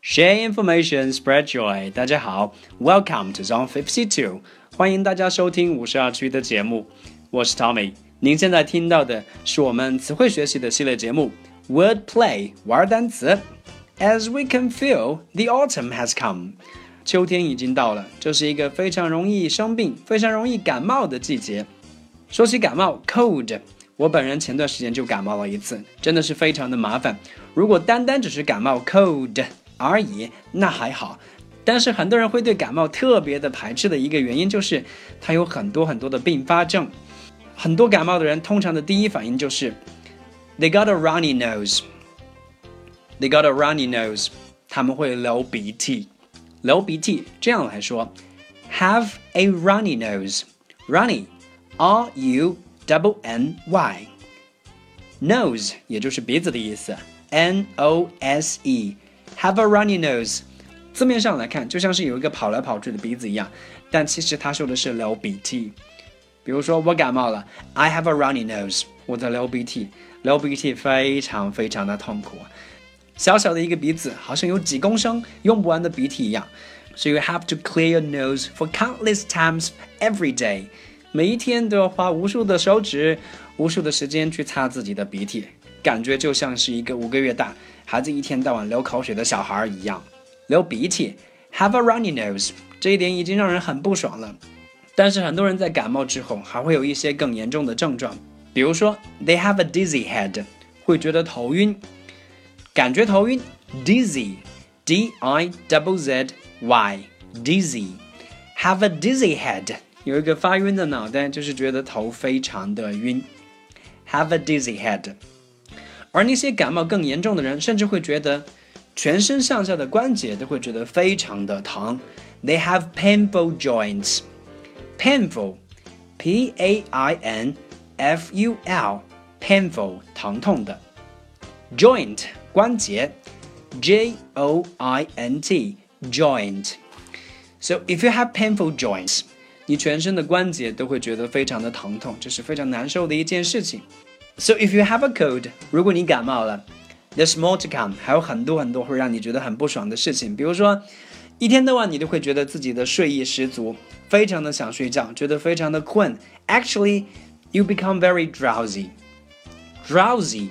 Share information, spread joy. 大家好，Welcome to Zone Fifty Two，欢迎大家收听五十二区的节目，我是 Tommy。您现在听到的是我们词汇学习的系列节目 Word Play 玩单词。As we can feel, the autumn has come. 秋天已经到了，这是一个非常容易生病、非常容易感冒的季节。说起感冒，cold，我本人前段时间就感冒了一次，真的是非常的麻烦。如果单单只是感冒 cold 而已，那还好。但是很多人会对感冒特别的排斥的一个原因，就是它有很多很多的并发症。很多感冒的人通常的第一反应就是 they got a runny nose。They got a runny nose，他们会流鼻涕，流鼻涕这样来说，have a runny nose，runny，r u double n y，nose 也就是鼻子的意思，n o s e，have a runny nose，字面上来看就像是有一个跑来跑去的鼻子一样，但其实他说的是流鼻涕。比如说我感冒了，I have a runny nose，我在流鼻涕，流鼻涕非常非常的痛苦。 小小的一个鼻子，好像有几公升用不完的鼻涕一样。So you have to clear your nose for countless times every day。每一天都要花无数的手指、无数的时间去擦自己的鼻涕，感觉就像是一个五个月大孩子一天到晚流口水的小孩一样。流鼻涕，have a runny nose，这一点已经让人很不爽了。但是很多人在感冒之后还会有一些更严重的症状，比如说 they have a dizzy head，会觉得头晕。感觉头晕，dizzy，d i double z y，dizzy，have a dizzy head，有一个发晕的脑袋，就是觉得头非常的晕，have a dizzy head。而那些感冒更严重的人，甚至会觉得全身上下的关节都会觉得非常的疼，they have painful joints，painful，p a i n f u l，painful，疼痛的，joint。 关节，J O I N T joint。So if you have painful joints，你全身的关节都会觉得非常的疼痛，这是非常难受的一件事情。So if you have a cold，如果你感冒了，there's more to come，还有很多很多会让你觉得很不爽的事情，比如说一天到晚你都会觉得自己的睡意十足，非常的想睡觉，觉得非常的困。Actually, you become very drowsy. Drowsy,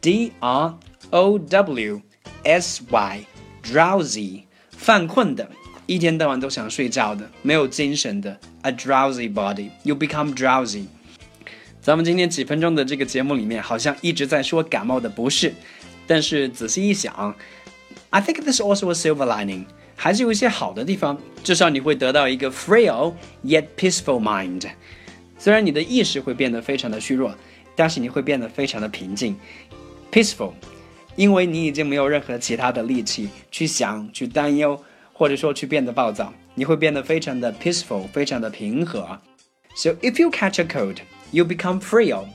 D R O W S Y drowsy 犯困的，一天到晚都想睡觉的，没有精神的。A drowsy body, you become drowsy。咱们今天几分钟的这个节目里面，好像一直在说感冒的不是，但是仔细一想，I think there's also a silver lining，还是有一些好的地方。至少你会得到一个 frail yet peaceful mind。虽然你的意识会变得非常的虚弱，但是你会变得非常的平静，peaceful。 因为你已经没有任何其他的力气去想、去担忧，或者说去变得暴躁，你会变得非常的 peaceful，非常的平和。So if you catch a cold, you become frail.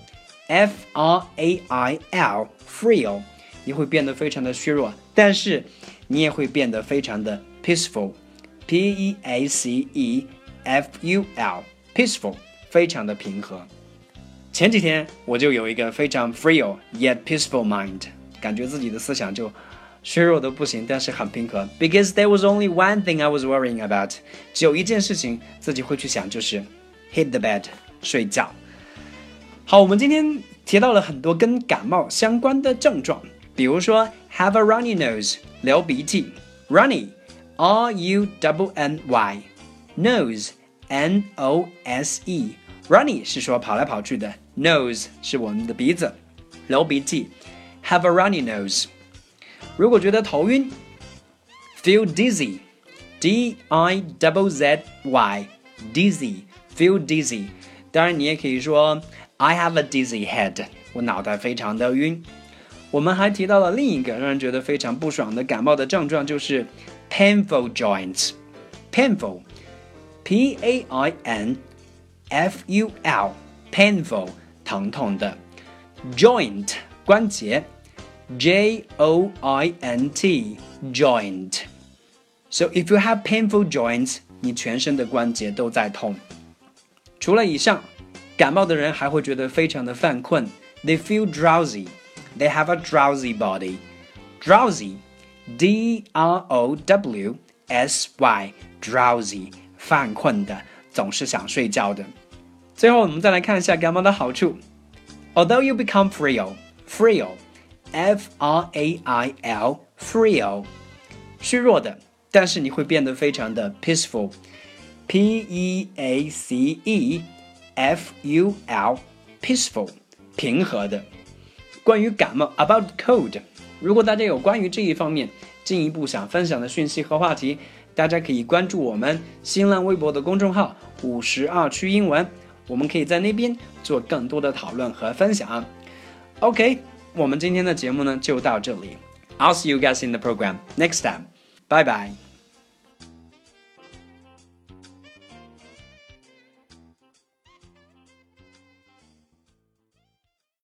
F R A I L frail，你会变得非常的虚弱，但是你也会变得非常的 peaceful. P E A C E F U L peaceful，非常的平和。前几天我就有一个非常 frail yet peaceful mind。 感觉自己的思想就削弱的不行，但是很平和。Because there was only one thing I was worrying about，只有一件事情自己会去想，就是 hit the bed，睡觉。好，我们今天提到了很多跟感冒相关的症状，比如说 have a runny nose，流鼻涕，runny，r u double n y，nose，n o s e，runny 是说跑来跑去的，nose 是我们的鼻子，流鼻涕。have a runny nose。如果觉得头晕，feel dizzy，d i double z y，dizzy，feel dizzy。当然，你也可以说 I have a dizzy head，我脑袋非常的晕。我们还提到了另一个让人觉得非常不爽的感冒的症状，就是 painful joints。painful，p a i n f u l，painful，疼痛的。joint 关节。 J O I N T joint。 So if you have painful joints，你全身的关节都在痛。除了以上，感冒的人还会觉得非常的犯困。They feel drowsy. They have a drowsy body. Drowsy, D R O W S Y, drowsy，犯困的，总是想睡觉的。最后，我们再来看一下感冒的好处。Although you become frail, frail, F R A I L, frail，虚弱的，但是你会变得非常的 peaceful, P E A C E F U L, peaceful，平和的。关于感冒，about cold，如果大家有关于这一方面进一步想分享的讯息和话题，大家可以关注我们新浪微博的公众号“五十二区英文”，我们可以在那边做更多的讨论和分享。OK，我们今天的节目呢就到这里。I'll see you guys in the program next time. Bye bye.